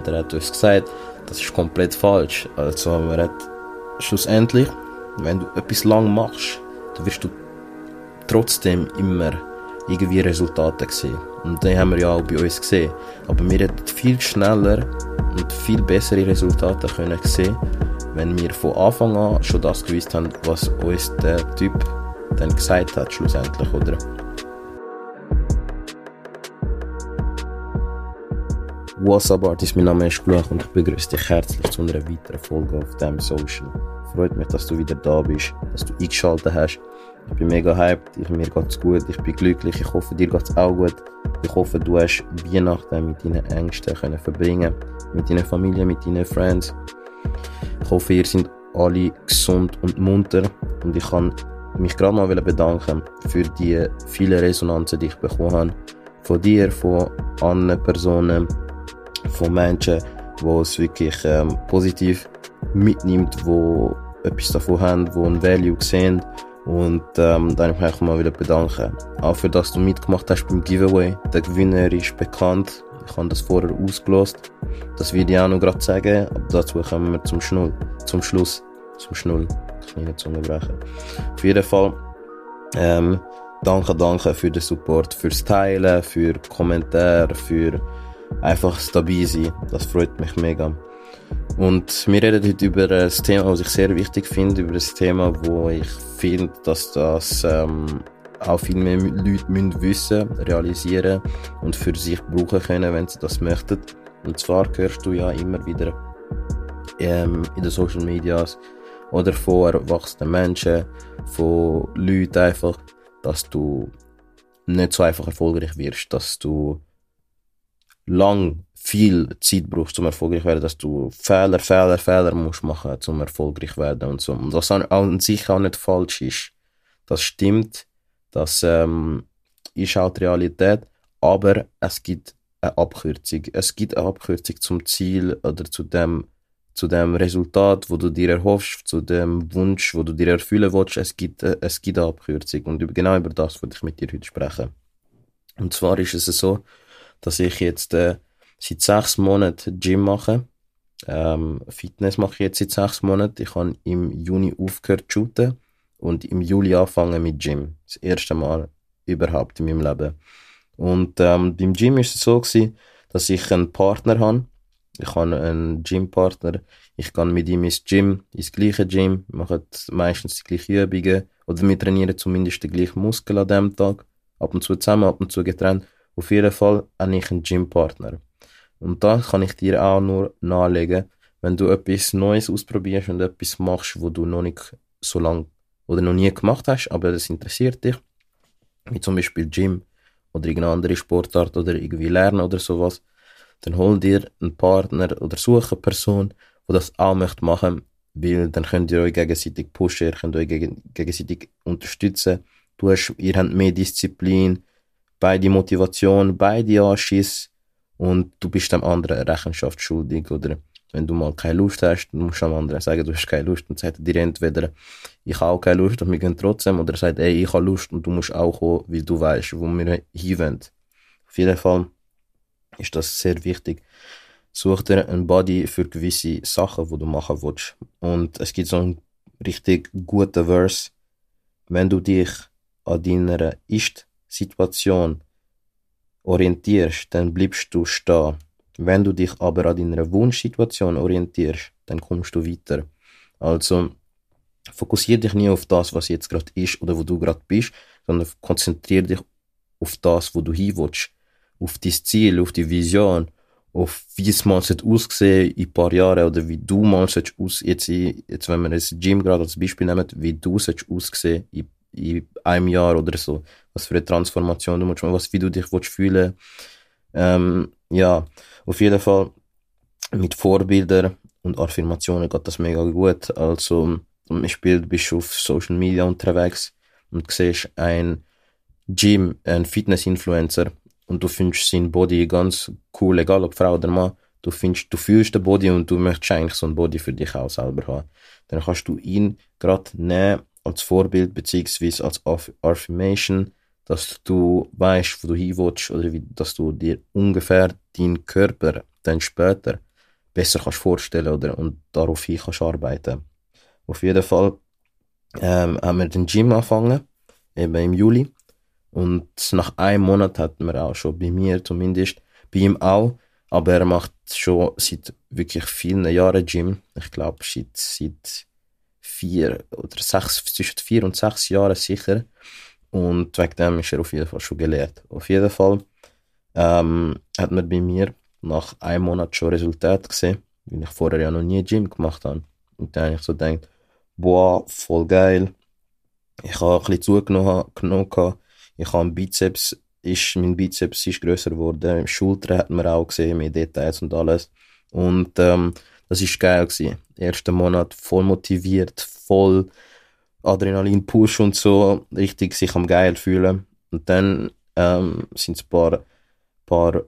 Und er hat uns gesagt, das ist komplett falsch. Also er hat schlussendlich, wenn du etwas lang machst, dann wirst du trotzdem immer irgendwie Resultate sehen. Und die haben wir ja auch bei uns gesehen. Aber wir hätten viel schneller und viel bessere Resultate können sehen, wenn wir von Anfang an schon das gewusst haben, was uns der Typ dann gesagt hat, schlussendlich, oder? What's up, Artist? Mein Name ist Gluch und ich begrüße dich herzlich zu einer weiteren Folge auf dem Social. Freut mich, dass du wieder da bist, dass du eingeschaltet hast. Ich bin mega hyped, ich, mir geht's gut, ich bin glücklich, ich hoffe, dir geht's auch gut. Ich hoffe, du hast Weihnachten mit deinen Ängsten können verbringen, mit deiner Familie, mit deinen Friends. Ich hoffe, ihr seid alle gesund und munter und ich kann mich gerade mal bedanken für die vielen Resonanzen, die ich bekommen habe. Von dir, von anderen Personen, von Menschen, die es wirklich ähm, positiv mitnimmt, die etwas davon haben, die ein Value sehen. Und ähm, dann möchte ich mich wieder bedanken. Auch für das du mitgemacht hast beim Giveaway. Der Gewinner ist bekannt. Ich habe das vorher ausgelost. Das werde ich auch noch gerade sagen. Aber dazu kommen wir zum Schnull. Zum Schluss. Zum Schnull. Kleine Zunge brechen. Auf jeden Fall. Ähm, danke, danke für den Support, fürs Teilen, für Kommentare, für einfach dabei sein. Das freut mich mega. Und wir reden heute über ein Thema, was ich sehr wichtig finde, über ein Thema, wo ich finde, dass das ähm, auch viel mehr Leute müssen wissen, realisieren und für sich brauchen können, wenn sie das möchten. Und zwar hörst du ja immer wieder ähm, in den Social Medias oder von erwachsenen Menschen, von Leuten einfach, dass du nicht so einfach erfolgreich wirst, dass du lang viel Zeit brauchst, um erfolgreich zu werden, dass du Fehler, Fehler, Fehler musst machen, um erfolgreich zu werden und so. Und was an, sich auch nicht falsch ist. Das stimmt, das ähm, ist auch die Realität, aber es gibt eine Abkürzung. Es gibt eine Abkürzung zum Ziel oder zu dem, zu dem Resultat, wo du dir erhoffst, zu dem Wunsch, wo du dir erfüllen willst. Es gibt, äh, es gibt eine Abkürzung. Und genau über das wollte ich mit dir heute sprechen. Und zwar ist es so, dass ich jetzt äh, seit sechs Monaten Gym mache. Ähm, Fitness mache ich jetzt seit sechs Monaten. Ich habe im Juni aufgehört zu shooten und im Juli angefangen mit Gym. Das erste Mal überhaupt in meinem Leben. Und ähm, beim Gym ist es so gewesen, dass ich einen Partner habe. Ich habe einen Gympartner. Ich gehe mit ihm ins Gym, ins gleiche Gym, wir machen meistens die gleichen Übungen oder wir trainieren zumindest den gleichen Muskel an dem Tag. Ab und zu zusammen, ab und zu getrennt. Auf jeden Fall habe ich einen Gympartner. Und da kann ich dir auch nur nahelegen, wenn du etwas Neues ausprobierst und etwas machst, wo du noch nicht so lange oder noch nie gemacht hast, aber das interessiert dich, wie zum Beispiel Gym oder irgendeine andere Sportart oder irgendwie Lernen oder sowas, dann hol dir einen Partner oder suche eine Person, die das auch möchte machen, weil dann könnt ihr euch gegenseitig pushen, ihr könnt euch gegenseitig unterstützen. Du hast, ihr habt mehr Disziplin, beide Motivation, beide Anschiss und du bist dem anderen Rechenschaft schuldig oder wenn du mal keine Lust hast, dann musst du am anderen sagen, du hast keine Lust und sagt dir entweder, ich habe auch keine Lust und wir gehen trotzdem oder er sagt, ey, ich habe Lust und du musst auch kommen, weil du weißt, wo wir hinwollen. Auf jeden Fall ist das sehr wichtig. Such dir einen Body für gewisse Sachen, wo du machen willst. Und es gibt so einen richtig guten Verse, wenn du dich an deiner Ist Situation orientierst, dann bleibst du stehen. Wenn du dich aber an deiner Wunschsituation orientierst, dann kommst du weiter. Also fokussiere dich nie auf das, was jetzt gerade ist oder wo du gerade bist, sondern konzentriere dich auf das, wo du hin willst. Auf dein Ziel, auf die Vision, auf wie es mal aussehen in ein paar Jahren oder wie du mal aus, jetzt, jetzt wenn wir das Gym gerade als Beispiel nehmen, wie du aussehen in in einem Jahr oder so, was für eine Transformation du musst was, wie du dich willst fühlen ähm, ja, auf jeden Fall mit Vorbildern und Affirmationen geht das mega gut. Also, zum Beispiel bist du auf Social Media unterwegs und siehst ein Gym, ein Fitness-Influencer und du findest sein Body ganz cool, egal ob Frau oder Mann. Du findest, du fühlst den Body und du möchtest eigentlich so ein Body für dich auch selber haben. Dann kannst du ihn gerade nehmen als Vorbild beziehungsweise als Affirmation, dass du weißt, wo du hin willst oder wie, dass du dir ungefähr deinen Körper dann später besser kannst vorstellen oder und darauf hin kannst arbeiten. Auf jeden Fall ähm, haben wir den Gym angefangen, eben im Juli. Und nach einem Monat hatten wir auch schon bei mir zumindest, bei ihm auch, aber er macht schon seit wirklich vielen Jahren Gym. Ich glaube, seit, seit vier oder sechs, zwischen vier und sechs Jahren sicher. Und wegen dem ist er auf jeden Fall schon gelehrt. Auf jeden Fall ähm, hat man bei mir nach einem Monat schon Resultate gesehen, weil ich vorher ja noch nie Gym gemacht habe. Und dann habe ich so gedacht, boah, voll geil. Ich habe ein bisschen zugenommen, ich habe Bizeps, ist, mein Bizeps ist grösser geworden, Schulter hat man auch gesehen, mehr Details und alles. Und ähm, das ist geil gewesen. Erster Monat voll motiviert, voll Adrenalin-Push und so, richtig sich am geil fühlen. Und dann ähm, sind es ein paar, paar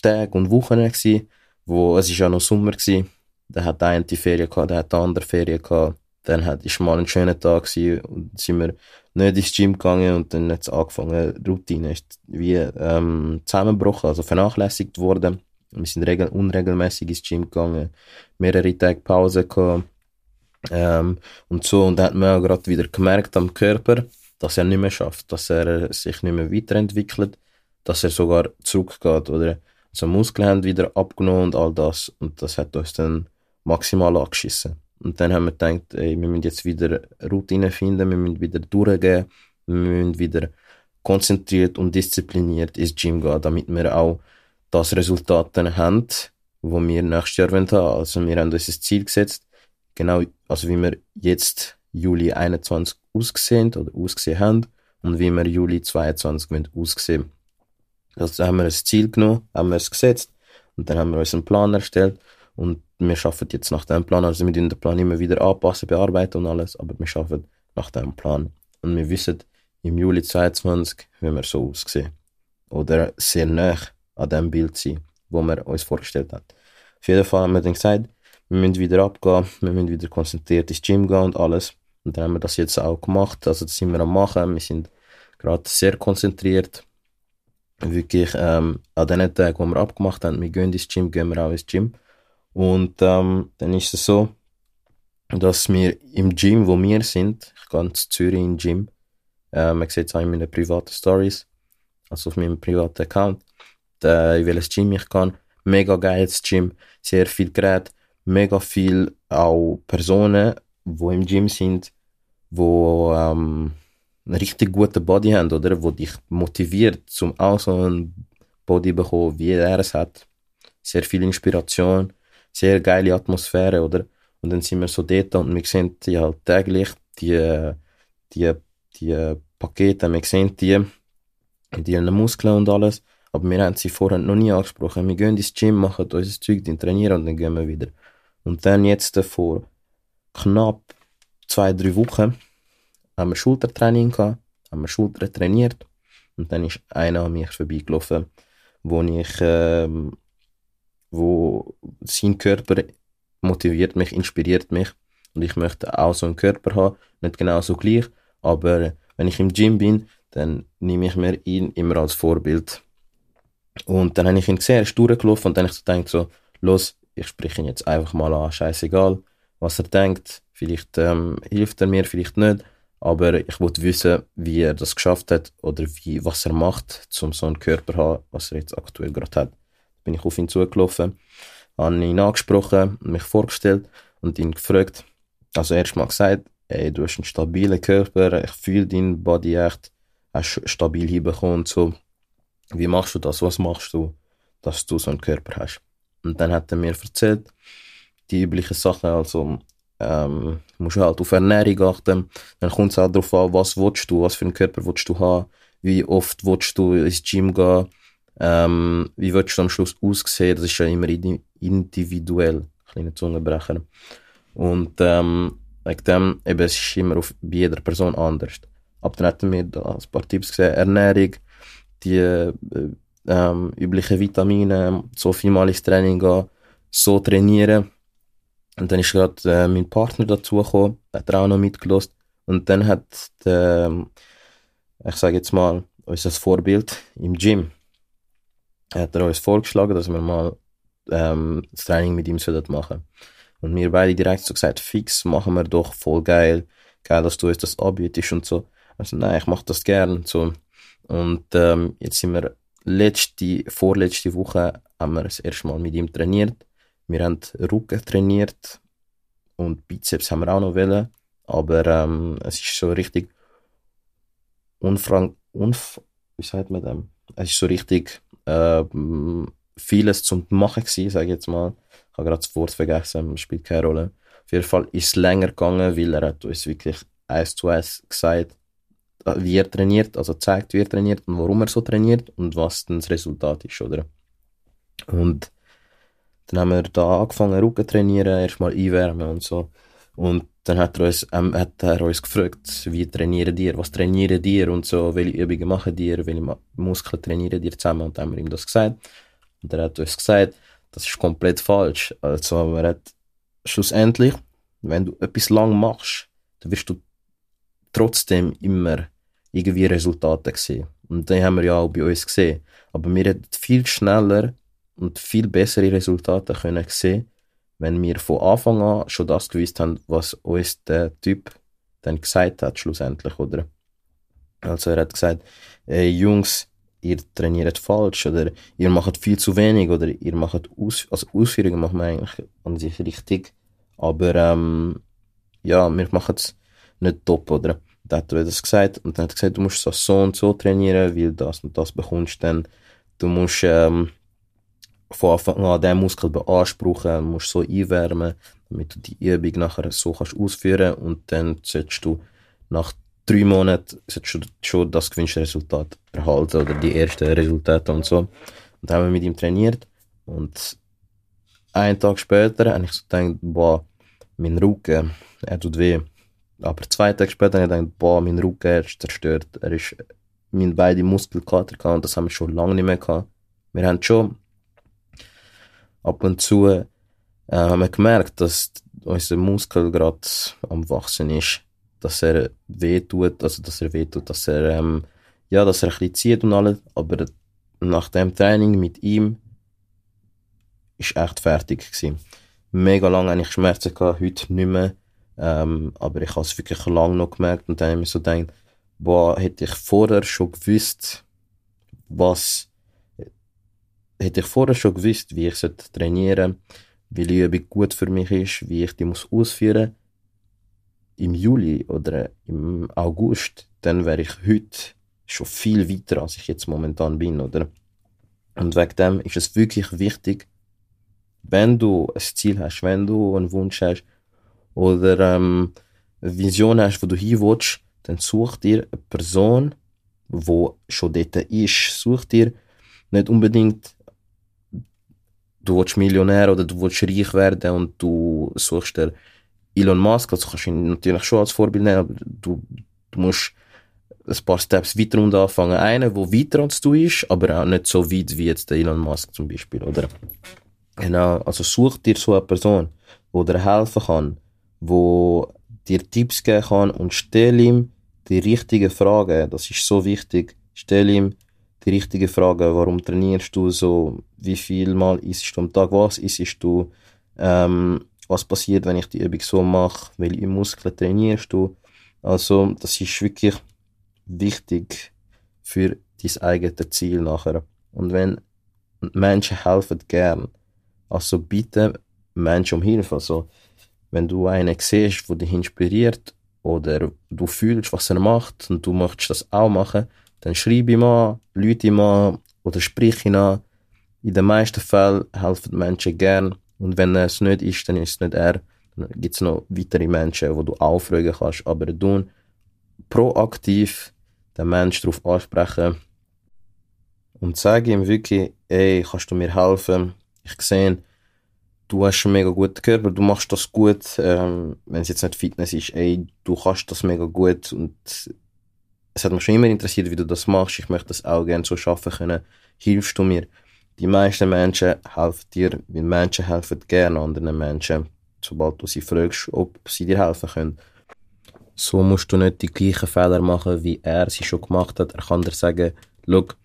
Tage und Wochen gewesen, wo es ist ja noch Sommer gewesen. Da hat der eine die Ferien gehabt, der hat der andere Ferien gehabt. Dann hat, ist mal ein schöner Tag gewesen und sind wir nicht ins Gym gegangen und dann hat es angefangen, die Routine ist wie ähm, zusammengebrochen, also vernachlässigt worden. Wir sind regel unregelmäßig ins Gym gegangen, mehrere Tage Pause gehabt ähm, und so. Und dann hat man auch gerade wieder gemerkt am Körper, dass er nicht mehr schafft, dass er sich nicht mehr weiterentwickelt, dass er sogar zurückgeht oder also Muskeln haben wieder abgenommen und all das. Und das hat uns dann maximal angeschissen. Und dann haben wir gedacht, ey, wir müssen jetzt wieder Routine finden, wir müssen wieder durchgehen, wir müssen wieder konzentriert und diszipliniert ins Gym gehen, damit wir auch das Resultat dann haben, wo wir nächstes Jahr haben. Also wir haben uns ein Ziel gesetzt, genau, also wie wir jetzt Juli 21 ausgesehen oder ausgesehen haben und wie wir Juli 22 aussehen Also haben wir ein Ziel genommen, haben wir es gesetzt und dann haben wir uns einen Plan erstellt und wir arbeiten jetzt nach dem Plan. Also wir den Plan immer wieder anpassen, bearbeiten und alles, aber wir arbeiten nach dem Plan. Und wir wissen im Juli 22, wie wir so aussehen. Oder sehr nah an dem Bild sein, wo wir uns vorgestellt haben. Auf jeden Fall haben wir dann gesagt, wir müssen wieder abgehen, wir müssen wieder konzentriert ins Gym gehen und alles. Und dann haben wir das jetzt auch gemacht. Also das sind wir am machen. Wir sind gerade sehr konzentriert. Wirklich ähm, an den Tagen, wo wir abgemacht haben, wir gehen ins Gym, gehen wir auch ins Gym. Und ähm, dann ist es so, dass wir im Gym, wo wir sind, ich gehe in Zürich im Gym, äh, man sieht es auch in meinen privaten Stories, also auf meinem privaten Account, da, in welches Gym ich kann. Mega geiles Gym, sehr viel Gerät, mega viel auch Personen, die im Gym sind, wo ähm, einen richtig guten Body haben, oder? Wo dich motiviert, zum auch so ein Body zu bekommen, wie er es hat. Sehr viel Inspiration sehr geile Atmosphäre, oder? Und dann sind wir so dort und wir sehen die halt täglich, die, die, die Pakete, wir sehen die, die Muskeln und alles, aber wir haben sie vorher noch nie angesprochen. Wir gehen ins Gym, machen unser Zeug, trainieren und dann gehen wir wieder. Und dann jetzt vor knapp zwei, drei Wochen haben wir Schultertraining gehabt, haben wir Schulter trainiert und dann ist einer an mich vorbeigelaufen, wo ich ähm, wo sein Körper motiviert mich, inspiriert mich und ich möchte auch so einen Körper haben, nicht genau so gleich, aber wenn ich im Gym bin, dann nehme ich mir ihn immer als Vorbild. Und dann habe ich ihn gesehen, er ist durchgelaufen und dann habe ich so gedacht, so, los, ich spreche ihn jetzt einfach mal an, scheißegal, was er denkt, vielleicht ähm, hilft er mir, vielleicht nicht, aber ich wollte wissen, wie er das geschafft hat oder wie, was er macht, um so einen Körper zu haben, was er jetzt aktuell gerade hat bin ich auf ihn zugelaufen, habe ihn angesprochen, mich vorgestellt und ihn gefragt, also erstmal gesagt, ey, du hast einen stabilen Körper, ich fühle deinen Body echt, hast stabil hinbekommen und so. Wie machst du das? Was machst du, dass du so einen Körper hast? Und dann hat er mir erzählt, die üblichen Sachen, also ähm, musst du halt auf Ernährung achten, dann kommt es halt darauf an, was willst du, was für einen Körper willst du haben, wie oft willst du ins Gym gehen, ähm, wie willst du am Schluss aussehen? Das ist ja immer individuell. Kleiner Zungenbrecher. Und ähm, wegen dem, eben, es ist immer auf, bei jeder Person anders. Aber dann hatten wir da ein paar Tipps gesehen. Ernährung, die äh, ähm, üblichen Vitamine, so viel mal ins Training gehen, so trainieren. Und dann ist gerade äh, mein Partner dazu gekommen, hat er auch noch mitgelost. Und dann hat der, ich sage jetzt mal, unser Vorbild im Gym, hat er uns vorgeschlagen, dass wir mal ähm, das Training mit ihm machen sollten Und wir beide direkt so gesagt, fix, machen wir doch, voll geil, geil, dass du uns das anbietest und so. Also nein, ich mach das gern so. Und ähm, jetzt sind wir letzte, vorletzte Woche haben wir das erste Mal mit ihm trainiert. Wir haben Rücken trainiert und Bizeps haben wir auch noch wollen. Aber ähm, es ist so richtig unfrank, unf wie sagt man dem? Es ist so richtig ähm, vieles zum Machen gewesen, sage ich jetzt mal. Ich habe gerade das Wort vergessen, spielt keine Rolle. Auf jeden Fall ist es länger gegangen, weil er hat uns wirklich eins zu eins gesagt, wie er trainiert, also zeigt, wie er trainiert und warum er so trainiert und was dann das Resultat ist, oder? Und dann haben wir da angefangen, Rücken trainieren, erstmal einwärmen und so. Und dann hat er uns, ähm, hat er uns gefragt, wie trainieren dir, was trainieren dir und so, welche Übungen machen dir, welche Muskeln trainieren dir zusammen. Und dann haben wir ihm das gesagt. Und er hat uns gesagt, das ist komplett falsch. Also, er hat schlussendlich, wenn du etwas lang machst, dann wirst du trotzdem immer irgendwie Resultate sehen. Und die haben wir ja auch bei uns gesehen. Aber wir hätten viel schneller und viel bessere Resultate können sehen, wenn wir von Anfang an schon das gewusst haben, was uns der Typ dann gesagt hat, schlussendlich, oder? Also er hat gesagt, ey, Jungs, ihr trainiert falsch oder ihr macht viel zu wenig oder ihr macht Aus also Ausführungen machen wir eigentlich an sich richtig, aber ähm, ja, wir machen es nicht top, oder? Da hat er das gesagt und dann hat er gesagt, du musst das so und so trainieren, weil das und das bekommst dann. Du musst ähm, von Anfang an den Muskel beanspruchen, musst so einwärmen, damit du die Übung nachher so kannst ausführen und dann solltest du nach drei Monaten du schon das gewünschte Resultat erhalten oder die ersten Resultate und so. Und dann haben wir mit ihm trainiert und einen Tag später habe ich so gedacht, boah, mein Rücken, er tut weh. Aber zwei Tage später habe ich gedacht, boah, mein Rücken ist zerstört. Er ist, meine beide Muskelkater gehabt und das haben wir schon lange nicht mehr gehabt. Wir haben schon ab und zu äh, haben wir gemerkt, dass unser Muskel gerade am wachsen ist, dass er wehtut, also dass er wehtut, dass er ähm, ja, dass er ein bisschen zieht und alles, aber nach dem Training mit ihm ist echt fertig gewesen. Mega lange eigentlich Schmerzen gehabt, heute nicht mehr, ähm, aber ich habe es wirklich lang noch gemerkt und dann habe ich mir so gedacht, boah, hätte ich vorher schon gewusst, was hätte ich vorher schon gewusst, wie ich trainieren sollte, welche Übung gut für mich ist, wie ich die muss ausführen im Juli oder im August, dann wäre ich heute schon viel weiter, als ich jetzt momentan bin, oder? Und wegen dem ist es wirklich wichtig, wenn du ein Ziel hast, wenn du einen Wunsch hast oder ähm, Vision hast, wo du hin willst, dann such dir eine Person, wo schon dort ist. Such dir nicht unbedingt du willst Millionär oder du willst reich werden und du suchst dir Elon Musk, also kannst du ihn natürlich schon als Vorbild nehmen, aber du, du musst ein paar Steps weiter und anfangen. Einer, der weiter als du ist, aber auch nicht so weit wie jetzt der Elon Musk zum Beispiel, oder? Genau, also such dir so eine Person, die dir helfen kann, wo dir Tipps geben kann und stell ihm die richtigen Fragen. Das ist so wichtig. Stell ihm die richtigen Fragen. Warum trainierst du so? Wie viel Mal isst du am Tag? Was isst du? Ähm, was passiert, wenn ich die Übung so mache? Welche Muskeln trainierst du? Also, das ist wirklich wichtig für dein eigenes Ziel nachher. Und wenn Menschen helfen gern, also bitte Menschen um Hilfe. Also, wenn du einen siehst, der dich inspiriert oder du fühlst, was er macht und du möchtest das auch machen, dann schreibe ihm an, lüte ihm an oder sprich ihn an. In den meisten Fällen helfen Menschen gern. Und wenn es nicht ist, dann ist es nicht er. Dann gibt es noch weitere Menschen, wo du auch fragen kannst. Aber du proaktiv den Menschen darauf ansprechen und sage ihm wirklich, ey, kannst du mir helfen? Ich sehe, du hast einen mega guten Körper, du machst das gut, ähm, wenn es jetzt nicht Fitness ist, ey, du kannst das mega gut und es hat mich schon immer interessiert, wie du das machst. Ich möchte das auch gerne so schaffen können. Hilfst du mir? Die meisten Menschen helfen dir, weil Menschen helfen gerne anderen Menschen, sobald du sie fragst, ob sie dir helfen können. So musst du nicht die gleichen Fehler machen, wie er sie schon gemacht hat. Er kann dir sagen, look,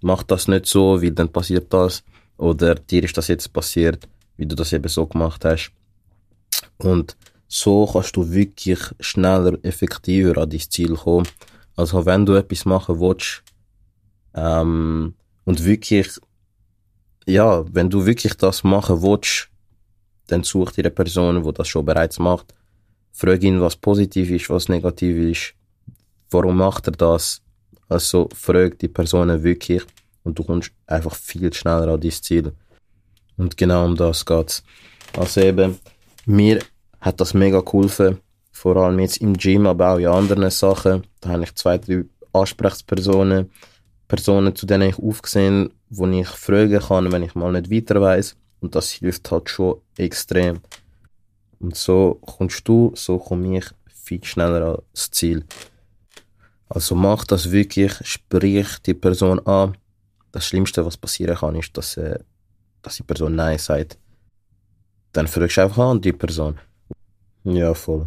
mach das nicht so, weil dann passiert das. oder dir ist das jetzt passiert, wie du das eben so gemacht hast. Und so kannst du wirklich schneller, effektiver an dein Ziel kommen. Also wenn du etwas machen willst, ähm, und wirklich, ja, wenn du wirklich das machen willst, dann such dir eine Person, die das schon bereits macht. Frag ihn, was positiv ist, was negativ ist. Warum macht er das? Also frag die Person wirklich und du kommst einfach viel schneller an dein Ziel. Und genau um das geht's. Also eben, mir hat das mega geholfen. Vor allem jetzt im Gym, aber auch in anderen Sachen. Da habe ich zwei, drei Ansprechpersonen, Personen, zu denen ich aufgesehen, wo ich fragen kann, wenn ich mal nicht weiter weiß. Und das hilft halt schon extrem. Und so kommst du, so komme ich viel schneller ans Ziel. Also mach das wirklich, sprich die Person an. Das Schlimmste, was passieren kann, ist, dass, äh, dass die Person Nein sagt. Dann fragst du einfach an die Person. Ja, voll.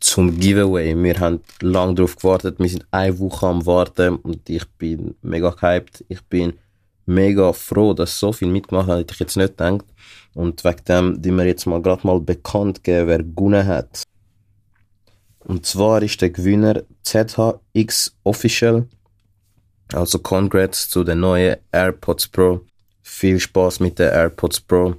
Zum Giveaway. Wir haben lange darauf gewartet. Wir sind eine Woche am Warten und ich bin mega gehypt. Ich bin mega froh, dass so viel mitgemacht hat, hätte ich jetzt nicht gedacht. Und wegen dem, die wir jetzt mal gerade mal bekannt geben, wer gewonnen hat. Und zwar ist der Gewinner ZHX Official. Also congrats zu den neuen AirPods Pro. Viel Spaß mit den AirPods Pro.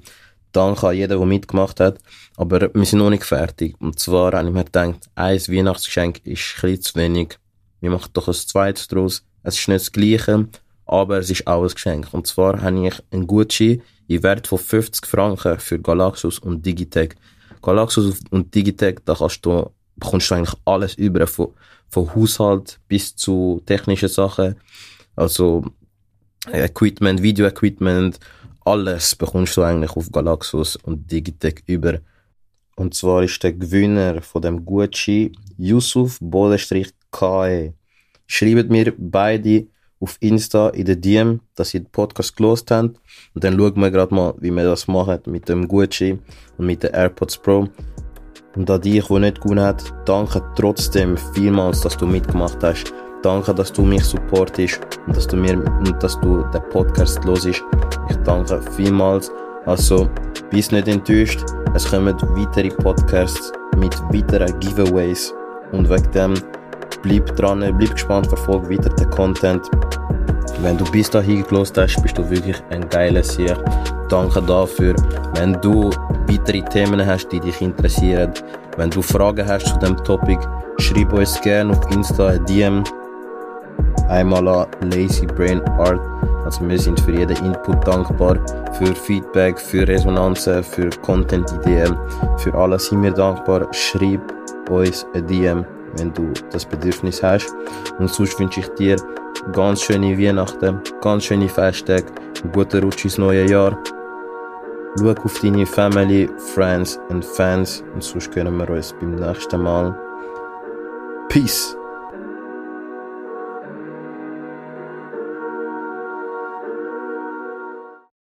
Danke an jeden, der mitgemacht hat. Aber wir sind noch nicht fertig. Und zwar habe ich mir gedacht, ein Weihnachtsgeschenk ist ein zu wenig. Wir machen doch ein zweites draus. Es ist nicht das Gleiche, aber es ist auch ein Geschenk. Und zwar habe ich einen Gutschein im Wert von 50 Franken für Galaxus und Digitech. Galaxus und Digitech, da kannst du, bekommst du eigentlich alles über, von, von Haushalt bis zu technischen Sachen. Also, Equipment, Video-Equipment, alles bekommst du eigentlich auf Galaxus und Digitech über. Und zwar ist der Gewinner von dem Gutschein Yusuf KE. Schreibt mir beide auf Insta in der DM, dass ihr den Podcast gelost habt. Und dann schauen wir gerade mal, wie wir das machen mit dem Gutschein und mit den AirPods Pro. Und an dich, der nicht gewonnen hat, danke trotzdem vielmals, dass du mitgemacht hast. Danke, dass du mich supportest und dass du mir und dass du den Podcast hörst. Ich danke vielmals. Also, bist nicht enttäuscht. Es kommen weitere Podcasts mit weiteren Giveaways. Und wegen dem bleib dran, bleib gespannt, verfolg weiter den Content. Wenn du bis dahin gelost hast, bist du wirklich ein geiler Sieg. Danke dafür. Wenn du weitere Themen hast, die dich interessieren, wenn du Fragen hast zu dem Topic, schreib uns gerne auf Insta DM einmal an Lazy Brain Art. Also wir sind für jeden Input dankbar, für Feedback, für Resonanzen, für Content-Ideen, für alles sind wir dankbar. Schreib uns ein DM, wenn du das Bedürfnis hast. Und sonst wünsche ich dir ganz schöne Weihnachten, ganz schöne Festtage, einen guten Rutsch ins neue Jahr. Schau auf deine Family, Friends und Fans und sonst können wir uns beim nächsten Mal. Peace!